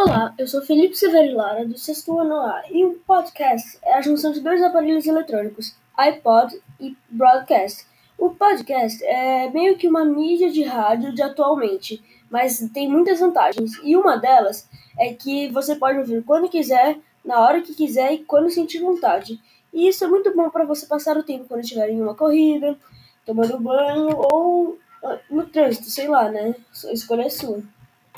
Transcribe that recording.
Olá, eu sou Felipe Severo Lara, do sexto ano A, e o podcast é a junção de dois aparelhos eletrônicos, iPod e Broadcast. O podcast é meio que uma mídia de rádio de atualmente, mas tem muitas vantagens, e uma delas é que você pode ouvir quando quiser, na hora que quiser e quando sentir vontade. E isso é muito bom para você passar o tempo quando estiver em uma corrida, tomando banho ou ah, no trânsito, sei lá, né? A escolha é sua.